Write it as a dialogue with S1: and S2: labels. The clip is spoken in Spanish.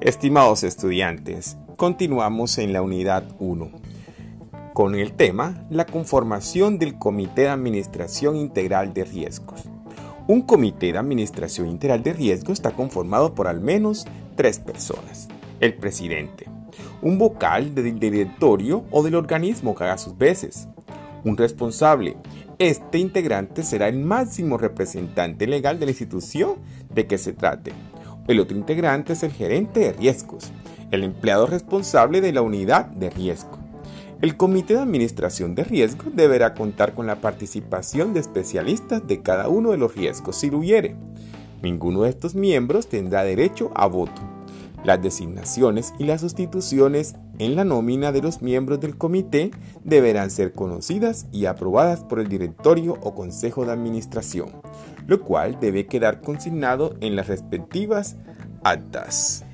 S1: Estimados estudiantes, continuamos en la unidad 1 con el tema La conformación del Comité de Administración Integral de Riesgos. Un comité de administración integral de riesgos está conformado por al menos tres personas. El presidente, un vocal del directorio o del organismo que haga sus veces, un responsable. Este integrante será el máximo representante legal de la institución de que se trate. El otro integrante es el gerente de riesgos, el empleado responsable de la unidad de riesgo. El Comité de Administración de Riesgos deberá contar con la participación de especialistas de cada uno de los riesgos si lo hubiere. Ninguno de estos miembros tendrá derecho a voto. Las designaciones y las sustituciones en la nómina de los miembros del comité deberán ser conocidas y aprobadas por el directorio o consejo de administración, lo cual debe quedar consignado en las respectivas actas.